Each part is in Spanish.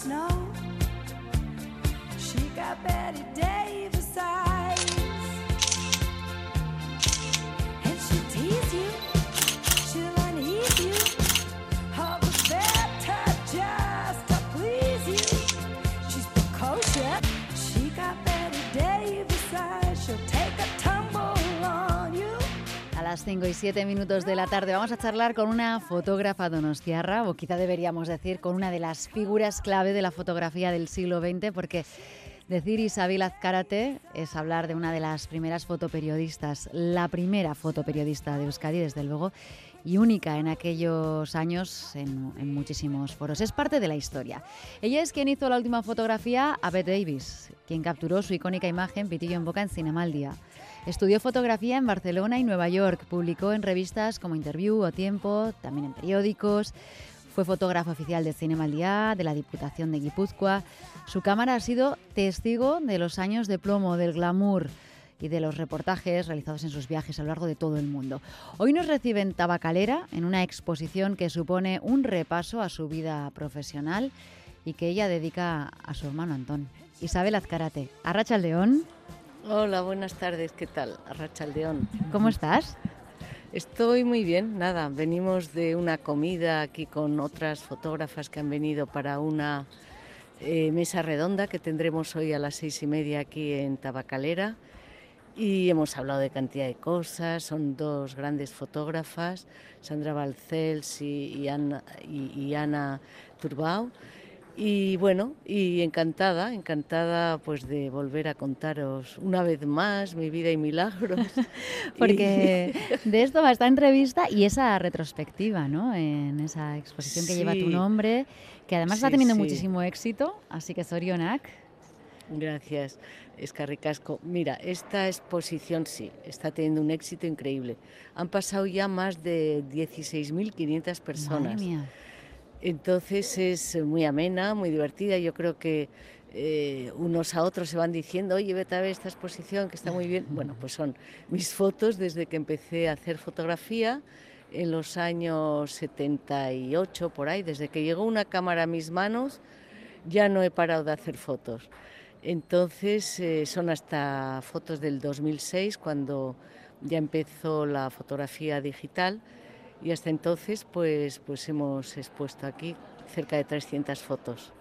snow. She got Betty Davis las 5 y 7 minutos de la tarde vamos a charlar con una fotógrafa donostiarra, o quizá deberíamos decir con una de las figuras clave de la fotografía del siglo XX, porque decir Isabel Azcárate es hablar de una de las primeras fotoperiodistas, la primera fotoperiodista de Euskadi, desde luego, y única en aquellos años en, muchísimos foros. Es parte de la historia. Ella es quien hizo la última fotografía a Bette Davis, quien capturó su icónica imagen pitillo en boca en Cinema al Día. Estudió fotografía en Barcelona y Nueva York, publicó en revistas como Interview o Tiempo, también en periódicos. Fue fotógrafo oficial de Cinema al Día, de la Diputación de Guipúzcoa. Su cámara ha sido testigo de los años de plomo, del glamour y de los reportajes realizados en sus viajes a lo largo de todo el mundo. Hoy nos recibe en Tabacalera, en una exposición que supone un repaso a su vida profesional y que ella dedica a su hermano Antón. Isabel Azcarate, Arracha León, Hola, buenas tardes, ¿qué tal? Arrachaldeón. ¿cómo estás? Estoy muy bien, nada, venimos de una comida aquí con otras fotógrafas que han venido para una eh, mesa redonda que tendremos hoy a las seis y media aquí en Tabacalera y hemos hablado de cantidad de cosas, son dos grandes fotógrafas, Sandra Balcells y, y Ana, y- y Ana Turbao. Y bueno, y encantada, encantada pues de volver a contaros una vez más mi vida y milagros. Porque de esto va esta entrevista y esa retrospectiva, ¿no? En esa exposición que lleva tu nombre, que además está Sí, teniendo sí. muchísimo éxito, así que Sorionak. Gracias, Escarricasco. Mira, esta exposición sí, está teniendo un éxito increíble. Han pasado ya más de 16.500 personas. Madre mía. Entonces es muy amena, muy divertida. Yo creo que eh, unos a otros se van diciendo, oye, vete a ver esta exposición que está muy bien. Bueno, pues son mis fotos desde que empecé a hacer fotografía en los años 78, por ahí. Desde que llegó una cámara a mis manos, ya no he parado de hacer fotos. Entonces eh, son hasta fotos del 2006, cuando ya empezó la fotografía digital y hasta entonces pues, pues hemos expuesto aquí cerca de 300 fotos.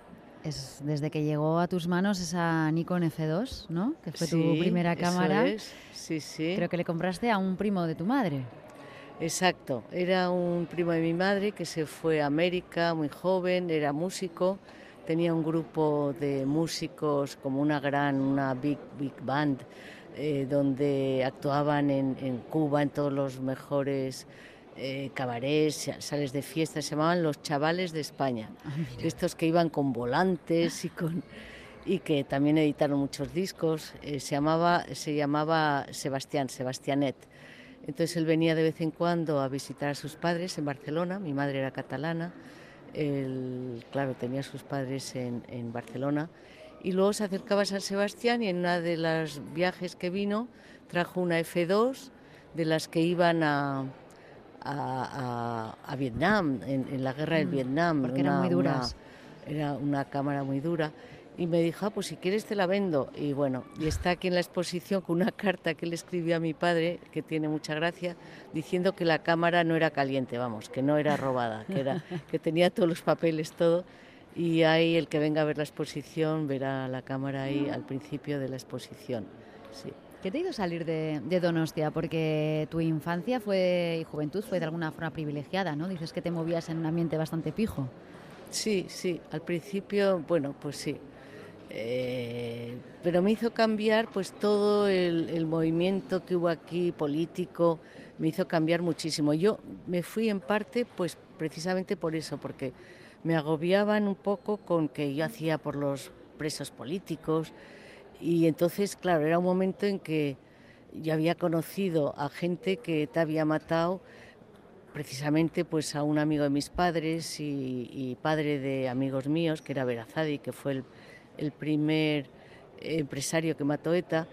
Es desde que llegó a tus manos esa Nikon F2, ¿no? Que fue tu primera eso cámara. es, Sí, sí. Creo que le compraste a un primo de tu madre. Exacto, era un primo de mi madre que se fue a América muy joven, era músico, tenía un grupo de músicos como una gran, una big, big band, eh, donde actuaban en, en Cuba en todos los mejores eh, cabarets, sales de fiesta, se llamaban Los Chavales de España, de estos que iban con volantes y con y que también editaron muchos discos, eh, se llamaba se llamaba Sebastián, Sebastianet. Entonces él venía de vez en cuando a visitar a sus padres en Barcelona, mi madre era catalana, él, claro, tenía a sus padres en, en Barcelona, y luego se acercaba a San Sebastián y en una de los viajes que vino trajo una F2 de las que iban a, a, a- a Vietnam, en, en la guerra del Mm, Vietnam. porque eran muy duras. era una cámara muy dura. Y me dijo, ah, pues si quieres te la vendo. Y bueno, y está aquí en la exposición con una carta que le escribió a mi padre, que tiene mucha gracia, diciendo que la cámara no era caliente, vamos, que no era robada, que, era, que tenía todos los papeles, todo. Y ahí el que venga a ver la exposición verá la cámara ahí al principio de la exposición. Sí. ¿Qué te hizo salir de, Donostia? Porque tu infancia fue y juventud fue de alguna forma privilegiada, ¿no? Dices que te movías en un ambiente bastante pijo. Sí, sí, al principio, bueno, pues sí. Eh, pero me hizo cambiar pues todo el, el movimiento que hubo aquí político, me hizo cambiar muchísimo. Yo me fui en parte pues precisamente por eso, porque me agobiaban un poco con que yo hacía por los presos políticos y entonces, claro, era un momento en que yo había conocido a gente que te había matado precisamente pues a un amigo de mis padres y, y padre de amigos míos, que era Verazadi, que fue el, el primer empresario que mató ETA.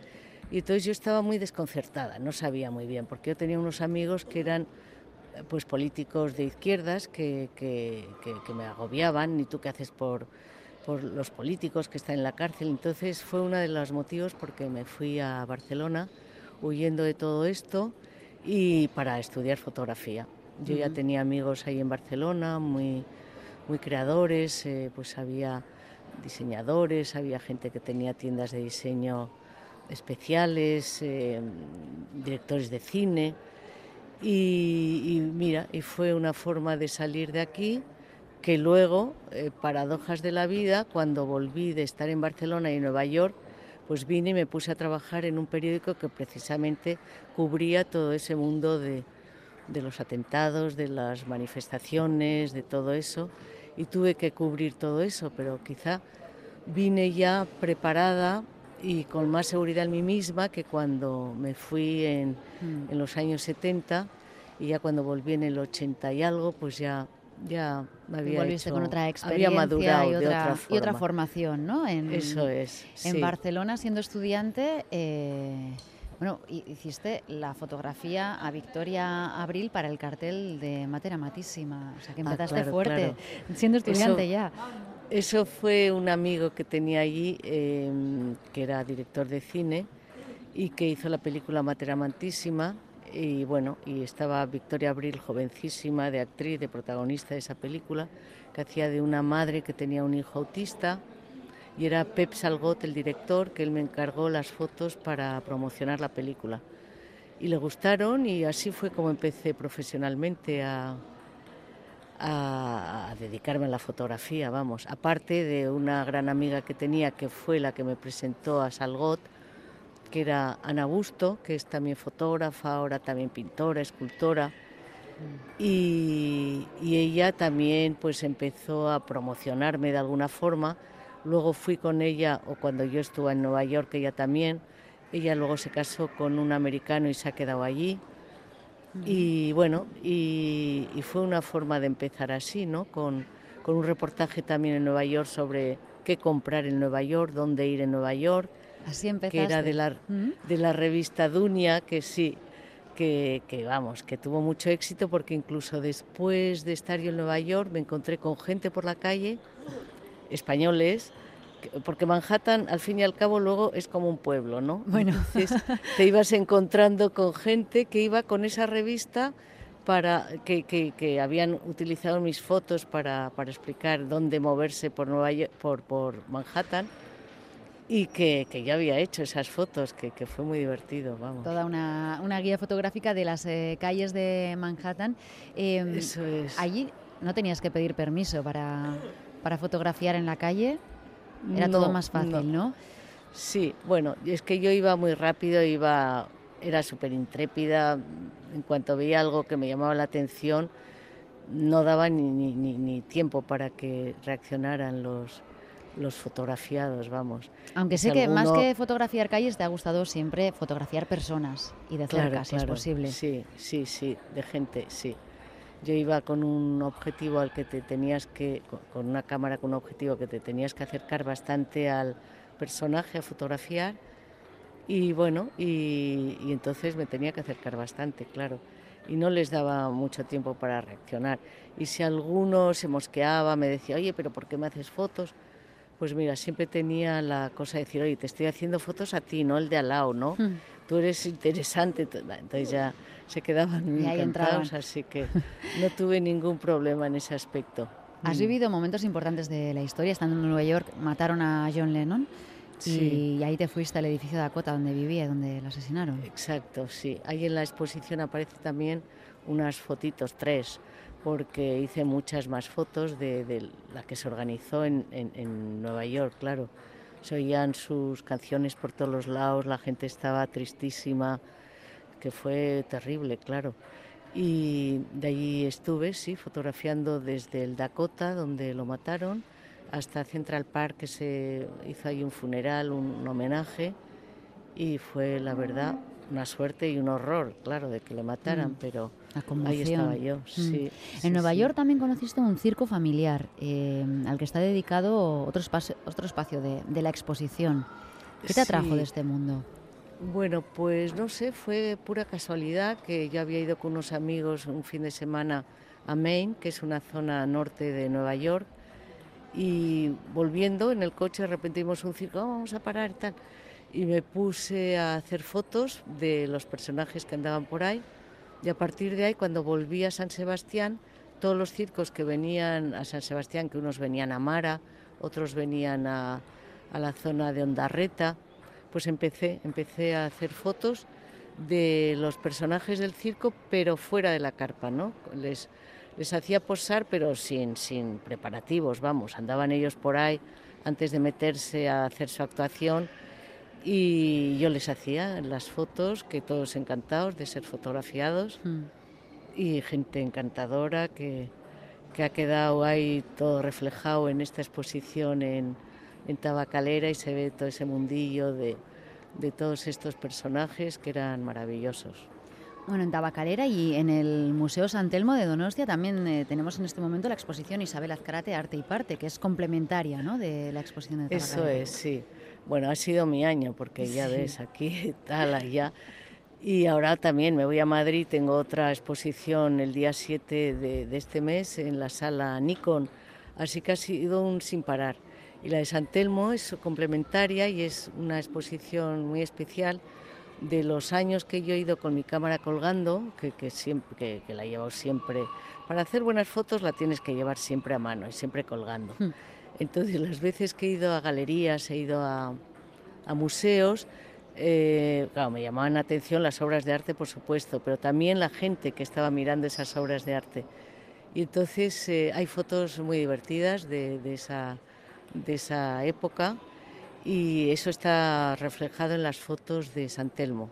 Y entonces yo estaba muy desconcertada, no sabía muy bien, porque yo tenía unos amigos que eran pues políticos de izquierdas que, que, que- que me agobiaban, y tú qué haces por por los políticos que están en la cárcel. Entonces fue uno de los motivos porque me fui a Barcelona huyendo de todo esto y para estudiar fotografía. Yo ya tenía amigos ahí en Barcelona, muy, muy creadores, eh, pues había diseñadores, había gente que tenía tiendas de diseño especiales, eh, directores de cine. Y, mira, y fue una forma de salir de aquí que luego, eh, paradojas de la vida, cuando volví de estar en Barcelona y Nueva York, pues vine y me puse a trabajar en un periódico que precisamente cubría todo ese mundo de, de los atentados, de las manifestaciones, de todo eso, y tuve que cubrir todo eso, pero quizá vine ya preparada y con más seguridad en mí misma que cuando me fui en, Mm. en los años 70 y ya cuando volví en el 80 y algo, pues ya, ya me había Volviste hecho- con otra había experiencia madurado y, otra, de otra y otra forma. formación, ¿no? En, Eso es. En sí. Barcelona, siendo estudiante, eh, bueno, hi- hiciste la fotografía a Victoria Abril para el cartel de Matera Matísima. O sea, que Ah, empezaste claro, fuerte, claro. siendo estudiante Eso- ya. Eso fue un amigo que tenía allí, eh, que era director de cine y que hizo la película Matera Amantísima. Y bueno, y estaba Victoria Abril, jovencísima, de actriz, de protagonista de esa película, que hacía de una madre que tenía un hijo autista. Y era Pep Salgot, el director, que él me encargó las fotos para promocionar la película. Y le gustaron y así fue como empecé profesionalmente a, a, a dedicarme a la fotografía, vamos. Aparte de una gran amiga que tenía que fue la que me presentó a Salgot, que era Ana Busto, que es también fotógrafa, ahora también pintora, escultora. Y, y ella también pues empezó a promocionarme de alguna forma. Luego fui con ella, o cuando yo estuve en Nueva York, ella también. Ella luego se casó con un americano y se ha quedado allí. Y bueno, y, y fue una forma de empezar así, ¿no? Con, con un reportaje también en Nueva York sobre qué comprar en Nueva York, dónde ir en Nueva York, Así que era de la, ¿Mm? de la revista Dunia, que sí, que, que vamos, que tuvo mucho éxito porque incluso después de estar yo en Nueva York me encontré con gente por la calle, españoles, que- porque Manhattan al fin y al cabo luego es como un pueblo, ¿no? Bueno. Entonces te ibas encontrando con gente que iba con esa revista para que, que- que habían utilizado mis fotos para, para explicar dónde moverse por, Nueva York, por, por Manhattan y que, que yo había hecho esas fotos, que, que fue muy divertido, vamos. Toda una, una guía fotográfica de las eh, calles de Manhattan. Eh, Eso es. Allí no tenías que pedir permiso para, para fotografiar en la calle. Era todo No, más fácil, ¿no? Sí, bueno, es que yo iba muy rápido, iba, era súper intrépida. En cuanto veía algo que me llamaba la atención, no daba ni, ni- ni tiempo para que reaccionaran los, los fotografiados, vamos. Aunque Si sé que más alguno- que fotografiar calles te ha gustado siempre fotografiar personas y de cerca, si es posible. Sí, sí, sí, de gente, sí. Yo iba con un objetivo al que te tenías que, con- con una cámara con un objetivo que te tenías que acercar bastante al personaje a fotografiar y bueno, y, y entonces me tenía que acercar bastante, claro. Y no les daba mucho tiempo para reaccionar. Y si alguno se mosqueaba, me decía, oye, pero ¿por qué me haces fotos? Pues mira, siempre tenía la cosa de decir, oye, te estoy haciendo fotos a ti, no el de al lado, ¿no? Hmm. Tú eres interesante. Entonces ya se quedaban Y encantados, así que no tuve ningún problema en ese aspecto. Has Mm. vivido momentos importantes de la historia. Estando en Nueva York, mataron a John Lennon Sí. y ahí te fuiste al edificio Dakota donde vivía, donde lo asesinaron. Exacto, sí. Ahí en la exposición aparece también unas fotitos, tres, porque hice muchas más fotos de, de la que se organizó en, en- en Nueva York, claro. Se oían sus canciones por todos los lados, la gente estaba tristísima, que fue terrible, claro. Y de allí estuve, sí, fotografiando desde el Dakota, donde lo mataron, hasta Central Park, que se hizo ahí un funeral, un homenaje y fue la verdad una suerte y un horror, claro, de que le mataran, Mm, pero La ahí conmoción. estaba yo, Mm. sí. sí, En Nueva sí. York también conociste un circo familiar eh, al que está dedicado otro espacio, otro espacio de, de la exposición. ¿Qué te atrajo Sí. de este mundo? Bueno, pues no sé, fue pura casualidad que yo había ido con unos amigos un fin de semana a Maine, que es una zona norte de Nueva York, Y volviendo en el coche, de repente vimos un circo, "Oh, vamos a parar tal. Y me puse a hacer fotos de los personajes que andaban por ahí. Y a partir de ahí, cuando volví a San Sebastián, todos los circos que venían a San Sebastián, que unos venían a Mara, otros venían a, a la zona de Ondarreta, pues empecé, empecé a hacer fotos de los personajes del circo, pero fuera de la carpa, ¿no? Les, les hacía posar, pero sin, sin preparativos, vamos, andaban ellos por ahí antes de meterse a hacer su actuación y yo les hacía las fotos, que todos encantados de ser fotografiados Mm. y gente encantadora que, que ha quedado ahí todo reflejado en esta exposición en, en Tabacalera y se ve todo ese mundillo de, de todos estos personajes que eran maravillosos. Bueno, en Tabacalera y en el Museo San Telmo de Donostia también eh, tenemos en este momento la exposición Isabel Azcarate Arte y Parte, que es complementaria ¿no? de la exposición de Eso Tabacalera. es, sí. Bueno, ha sido mi año porque ya Sí. ves aquí tal allá. Y ahora también me voy a Madrid, tengo otra exposición el día 7 de, de este mes en la sala Nikon, así que ha sido un sin parar. Y la de San Telmo es complementaria y es una exposición muy especial de los años que yo he ido con mi cámara colgando, que, que siempre, que, que la he llevado siempre. Para hacer buenas fotos la tienes que llevar siempre a mano y siempre colgando. Hmm. Entonces las veces que he ido a galerías, he ido a, museos, eh, claro, me llamaban la atención las obras de arte, por supuesto, pero también la gente que estaba mirando esas obras de arte. Y entonces eh, hay fotos muy divertidas de esa, de esa época y eso está reflejado en las fotos de San Telmo.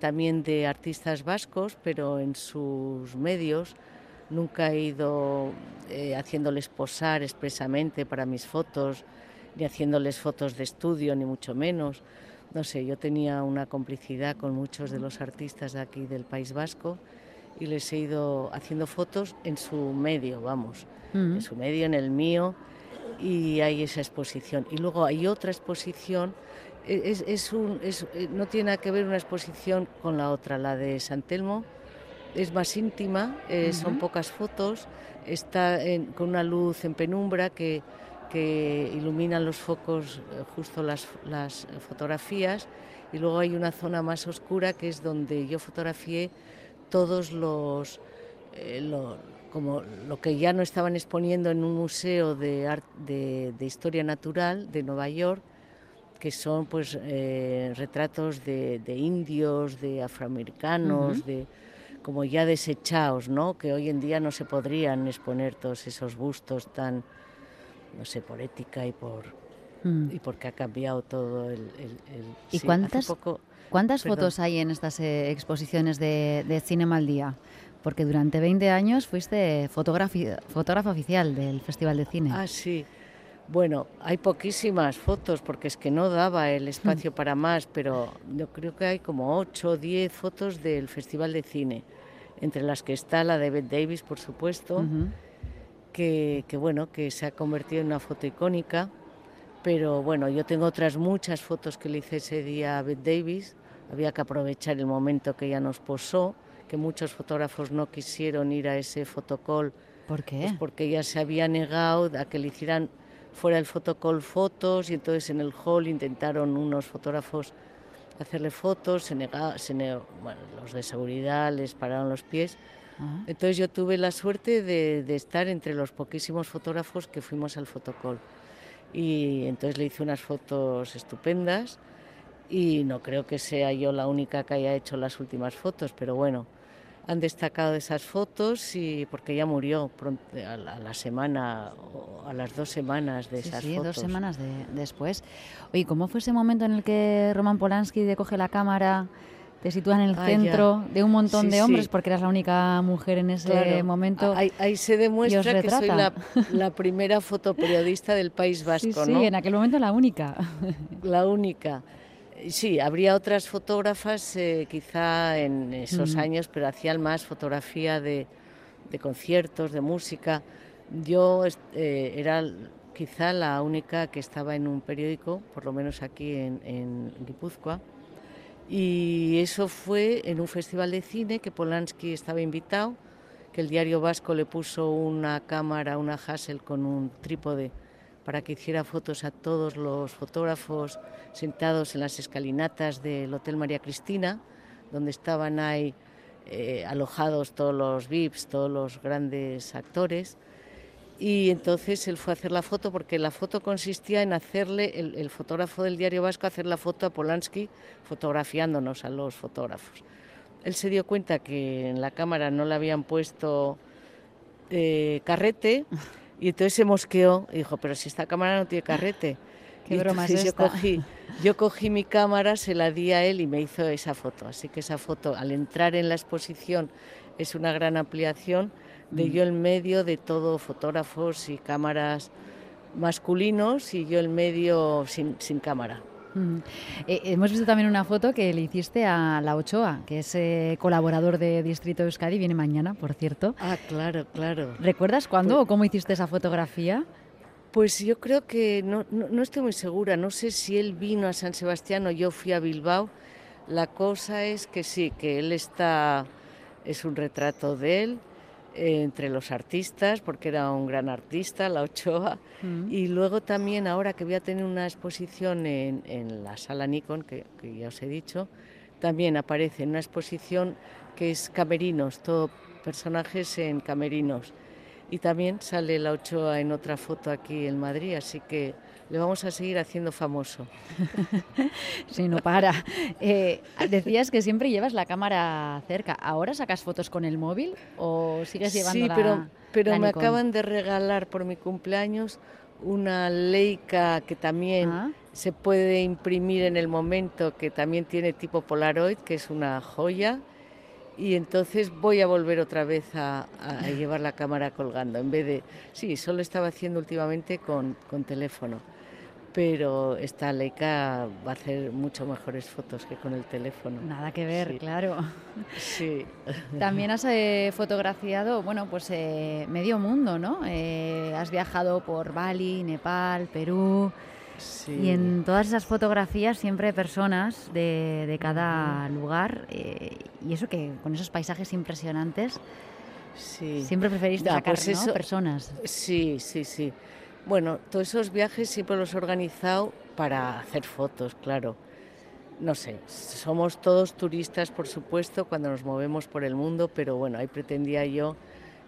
También de artistas vascos, pero en sus medios. Nunca he ido eh, haciéndoles posar expresamente para mis fotos, ni haciéndoles fotos de estudio, ni mucho menos. No sé, yo tenía una complicidad con muchos de los artistas de aquí del País Vasco y les he ido haciendo fotos en su medio, vamos, en su medio, en el mío, y hay esa exposición. Y luego hay otra exposición, e- es, es un, es- eh, no tiene nada que ver una exposición con la otra, la de San Telmo, es más íntima, eh, son pocas fotos, está en- con una luz en penumbra que, que iluminan los focos eh, justo las, las fotografías y luego hay una zona más oscura que es donde yo fotografié todos los, eh, lo, como lo que ya no estaban exponiendo en un museo de, ar- de, de historia natural de Nueva York que son pues eh, retratos de, de indios, de afroamericanos, de como ya desechados, ¿no? Que hoy en día no se podrían exponer todos esos bustos tan, no sé, por ética y por Mm. y porque ha cambiado todo el. el- el- ¿Y sí, cuántas- poco, ¿Cuántas Perdón. fotos hay en estas eh, exposiciones de, de Cinema al Día? Porque durante 20 años fuiste fotógrafa oficial del Festival de Cine. Ah, sí. Bueno, hay poquísimas fotos porque es que no daba el espacio Hmm. para más, pero yo creo que hay como 8 o 10 fotos del Festival de Cine, entre las que está la de Bette Davis, por supuesto, que, que, bueno, que se ha convertido en una foto icónica. Pero bueno, yo tengo otras muchas fotos que le hice ese día a Bette Davis. Había que aprovechar el momento que ella nos posó, que muchos fotógrafos no quisieron ir a ese fotocall ¿Por qué? pues porque ella se había negado a que le hicieran fuera del fotocall fotos y entonces en el hall intentaron unos fotógrafos hacerle fotos, se nega- se bueno, los de seguridad les pararon los pies. Ah. Entonces yo tuve la suerte de, de estar entre los poquísimos fotógrafos que fuimos al fotocall. Y entonces le hice unas fotos estupendas y no creo que sea yo la única que haya hecho las últimas fotos, pero bueno, han destacado de esas fotos y porque ella murió pronto, a, la, a la semana o a las dos semanas de Sí, esas sí, fotos. dos semanas de- después. Oye, ¿cómo fue ese momento en el que Roman Polanski te coge la cámara, te sitúa en el Ah, centro de un montón Sí, de hombres, sí. porque eras la única mujer en ese Claro, momento? Ahí, ahí se demuestra que soy la, la primera fotoperiodista del País Vasco, sí, sí, ¿no? en aquel momento la única. La única. Sí, habría otras fotógrafas eh, quizá en esos Mm. años, pero hacían más fotografía de, de conciertos, de música. Yo eh, era quizá la única que estaba en un periódico, por lo menos aquí en, en Guipúzcoa, y eso fue en un festival de cine que Polanski estaba invitado, que el diario vasco le puso una cámara, una Hassel con un trípode para que hiciera fotos a todos los fotógrafos sentados en las escalinatas del Hotel María Cristina, donde estaban ahí eh, alojados todos los VIPs, todos los grandes actores. Y entonces él fue a hacer la foto porque la foto consistía en hacerle, el, fotógrafo del diario vasco, hacer la foto a Polanski fotografiándonos a los fotógrafos. Él se dio cuenta que en la cámara no le habían puesto eh, carrete y entonces se mosqueó y dijo, pero si esta cámara no tiene carrete. Qué Y broma es entonces yo esta. cogí, yo cogí mi cámara, se la di a él y me hizo esa foto. Así que esa foto, al entrar en la exposición, es una gran ampliación de Mm. yo en medio de todo fotógrafos y cámaras masculinos y yo en medio sin, sin cámara. Mm. Eh, hemos visto también una foto que le hiciste a La Ochoa, que es eh, colaborador de Distrito Euskadi, viene mañana, por cierto. Ah, claro, claro. ¿Recuerdas cuándo Pues- o cómo hiciste esa fotografía? Pues yo creo que no, no, no estoy muy segura, no sé si él vino a San Sebastián o yo fui a Bilbao. La cosa es que sí, que él está, es un retrato de él entre los artistas, porque era un gran artista, la Ochoa. Mm. Y luego también, ahora que voy a tener una exposición en, en la sala Nikon, que, que ya os he dicho, también aparece en una exposición que es camerinos, todo personajes en camerinos. Y también sale la Ochoa en otra foto aquí en Madrid, así que le vamos a seguir haciendo famoso. Sí, no para. Eh, decías que siempre llevas la cámara cerca. ¿Ahora sacas fotos con el móvil o sigues llevando Sí, la pero, pero la me Nikon? acaban de regalar por mi cumpleaños una Leica que también Ah. se puede imprimir en el momento, que también tiene tipo Polaroid, que es una joya. Y entonces voy a volver otra vez a, llevar la cámara colgando, en vez de... Sí, solo estaba haciendo últimamente con, con teléfono, pero esta Leica va a hacer mucho mejores fotos que con el teléfono. Nada que ver, Sí. claro. Sí. También has eh, fotografiado, bueno, pues eh, medio mundo, ¿no? Eh, has viajado por Bali, Nepal, Perú. Sí. Y en todas esas fotografías siempre personas de, de cada lugar. eh, y eso que con esos paisajes impresionantes, sí. siempre preferiste Ya, sacar pues personas. Sí, sí, sí. Bueno, todos esos viajes siempre los he organizado para hacer fotos, claro. No sé, somos todos turistas, por supuesto, cuando nos movemos por el mundo, pero bueno, ahí pretendía yo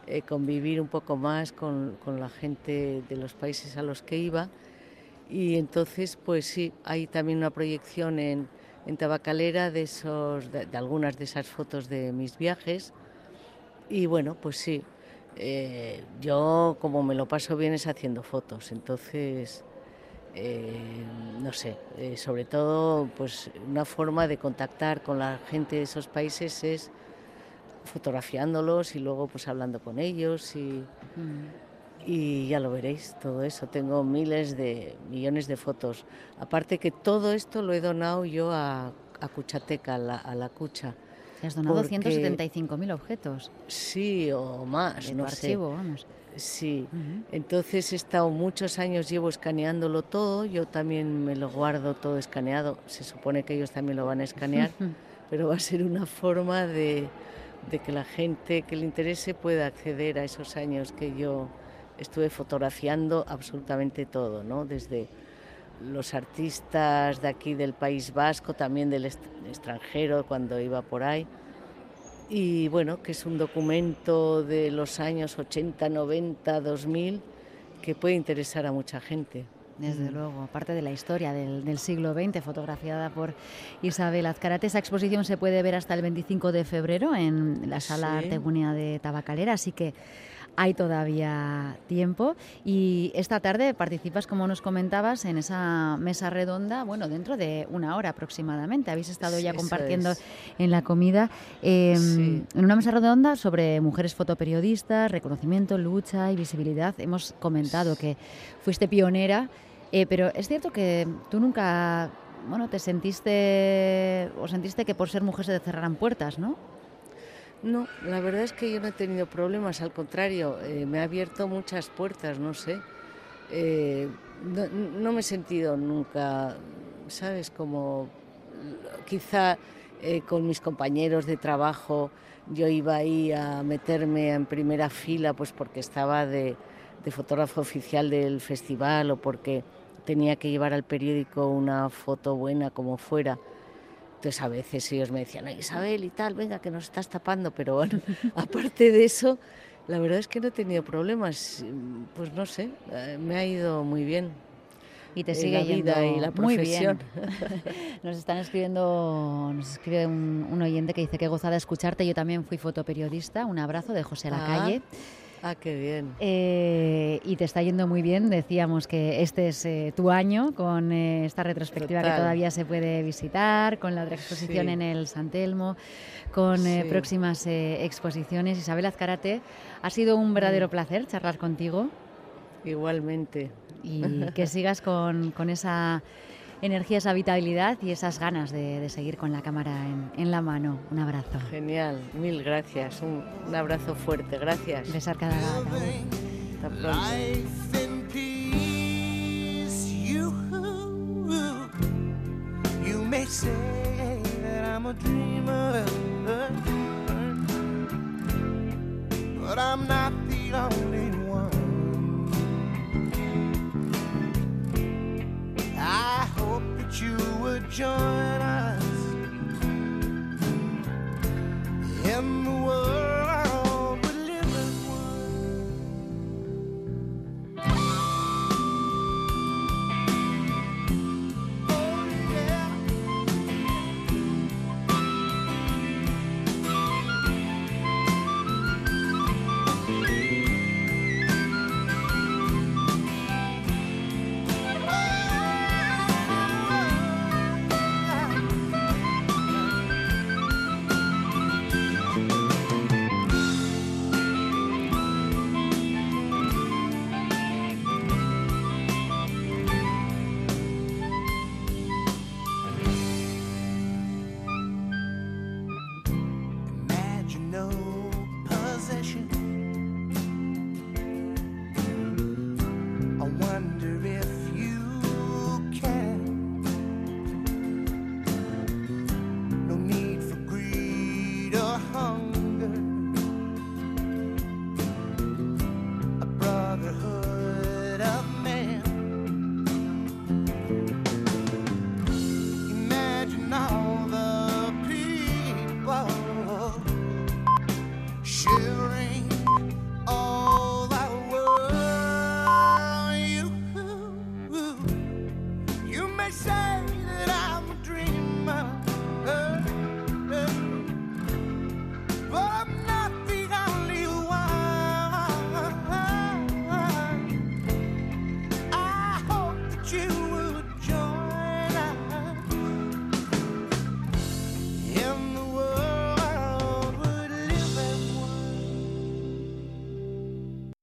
eh, convivir un poco más con, con la gente de los países a los que iba. Y entonces, pues sí, hay también una proyección en, en Tabacalera de, esos, de, algunas de esas fotos de mis viajes. Y bueno, pues sí, eh, yo como me lo paso bien es haciendo fotos, entonces, eh, no sé, eh, sobre todo pues una forma de contactar con la gente de esos países es fotografiándolos y luego pues hablando con ellos y, Mm. Y ya lo veréis, todo eso. Tengo miles de, millones de fotos. Aparte que todo esto lo he donado yo a, a Cuchateca, a la, a la Cucha. Te has donado Porque- 175.000 objetos Sí, o más, de no tu sé. archivo, vamos. Sí. Ujú. Entonces he estado muchos años, llevo escaneándolo todo, yo también me lo guardo todo escaneado, se supone que ellos también lo van a escanear, pero va a ser una forma de, de que la gente que le interese pueda acceder a esos años que yo estuve fotografiando absolutamente todo, ¿no? Desde los artistas de aquí del País Vasco, también del extranjero cuando iba por ahí. Y bueno, que es un documento de los años 80, 90, 2000 que puede interesar a mucha gente. Desde luego, aparte de la historia del, del siglo XX, fotografiada por Isabel Azcarate. Esa exposición se puede ver hasta el 25 de febrero en la sala Sí. Artegunia de Tabacalera, así que hay todavía tiempo. Y esta tarde participas, como nos comentabas, en esa mesa redonda, bueno, dentro de una hora aproximadamente. Habéis estado Sí, ya compartiendo es. en la comida, eh, Sí. en una mesa redonda sobre mujeres fotoperiodistas, reconocimiento, lucha y visibilidad. Hemos comentado que fuiste pionera, eh, pero es cierto que tú nunca, bueno, te sentiste o sentiste que por ser mujer se te cerraran puertas, ¿no? No, la verdad es que yo no he tenido problemas, al contrario, eh, me ha abierto muchas puertas, no sé. Eh, no, no me he sentido nunca, ¿sabes? Como quizá eh, con mis compañeros de trabajo yo iba ahí a meterme en primera fila, pues porque estaba de, de fotógrafo oficial del festival o porque tenía que llevar al periódico una foto buena como fuera. Entonces a veces ellos me decían, Isabel y tal, venga, que nos estás tapando, pero bueno, aparte de eso, la verdad es que no he tenido problemas, pues no sé, eh, me ha ido muy bien. Y te en sigue la vida yendo y la muy bien. profesión. Nos están escribiendo, nos escribe un, un oyente que dice que gozada escucharte. Yo también fui fotoperiodista. Un abrazo de José Lacalle. Ah, qué bien. Eh, y te está yendo muy bien. Decíamos que este es eh, tu año con eh, esta retrospectiva que todavía se puede visitar, con la otra exposición Sí. en el San Telmo, con Sí. próximas exposiciones. Isabel Azcarate, ha sido un verdadero placer charlar contigo Igualmente. y que sigas con, con esa energía, esa vitalidad y esas ganas de, de seguir con la cámara en, en la mano. Un abrazo. Genial, mil gracias. Un, un abrazo fuerte, gracias. Besar cada. Hasta pronto.